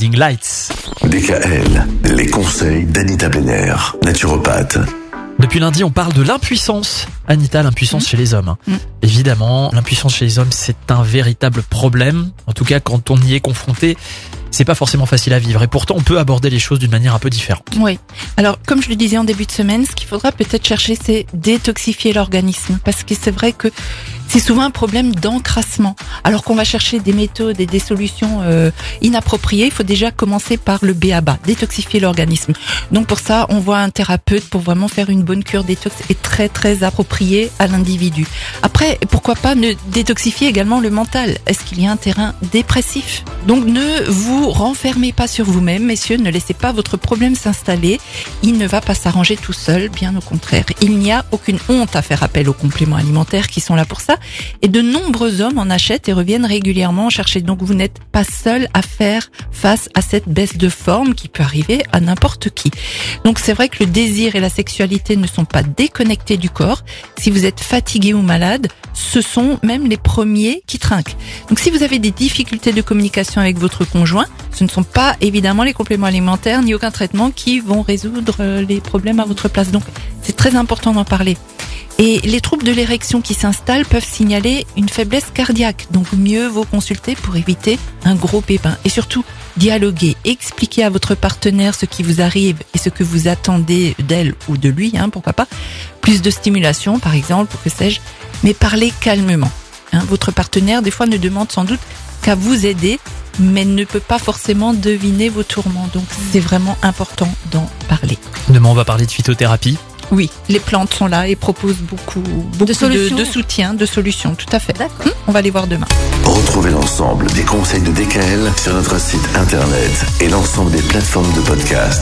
Blinding Lights. DKL, les conseils d'Anita Benner, naturopathe. Depuis lundi, on parle de l'impuissance. Anita, l'impuissance chez les hommes. Mm. Évidemment, l'impuissance chez les hommes, c'est un véritable problème. En tout cas, quand on y est confronté, c'est pas forcément facile à vivre. Et pourtant, on peut aborder les choses d'une manière un peu différente. Oui. Alors, comme je le disais en début de semaine, ce qu'il faudra peut-être chercher, c'est détoxifier l'organisme. Parce que c'est vrai que c'est souvent un problème d'encrassement. Alors qu'on va chercher des méthodes et des solutions euh, inappropriées, il faut déjà commencer par le B à bas, détoxifier l'organisme. Donc pour ça, on voit un thérapeute pour vraiment faire une bonne cure détox et très très appropriée à l'individu. Après, pourquoi pas ne détoxifier également le mental? Est-ce qu'il y a un terrain dépressif? Donc ne vous renfermez pas sur vous-même, messieurs, ne laissez pas votre problème s'installer. Il ne va pas s'arranger tout seul, bien au contraire. Il n'y a aucune honte à faire appel aux compléments alimentaires qui sont là pour ça. Et de nombreux hommes en achètent et reviennent régulièrement en chercher. Donc vous n'êtes pas seul à faire face à cette baisse de forme qui peut arriver à n'importe qui. Donc c'est vrai que le désir et la sexualité ne sont pas déconnectés du corps. Si vous êtes fatigué ou malade, ce sont même les premiers qui trinquent. Donc si vous avez des difficultés de communication avec votre conjoint, ce ne sont pas évidemment les compléments alimentaires ni aucun traitement qui vont résoudre euh, les problèmes à votre place. Donc c'est très important d'en parler. Et les troubles de l'érection qui s'installent peuvent signaler une faiblesse cardiaque. Donc mieux vaut consulter pour éviter un gros pépin. Et surtout, dialoguer, expliquer à votre partenaire ce qui vous arrive et ce que vous attendez d'elle ou de lui, hein, pourquoi pas. Plus de stimulation, par exemple, ou que sais-je. Mais parlez calmement. Hein. Votre partenaire, des fois, ne demande sans doute qu'à vous aider, mais ne peut pas forcément deviner vos tourments. Donc c'est vraiment important d'en parler. Demain, on va parler de phytothérapie. Oui, les plantes sont là et proposent beaucoup, beaucoup de, de soutien, de solutions, tout à fait. D'accord. Hum, On va les voir demain. Retrouvez l'ensemble des conseils de DKL sur notre site internet et l'ensemble des plateformes de podcast.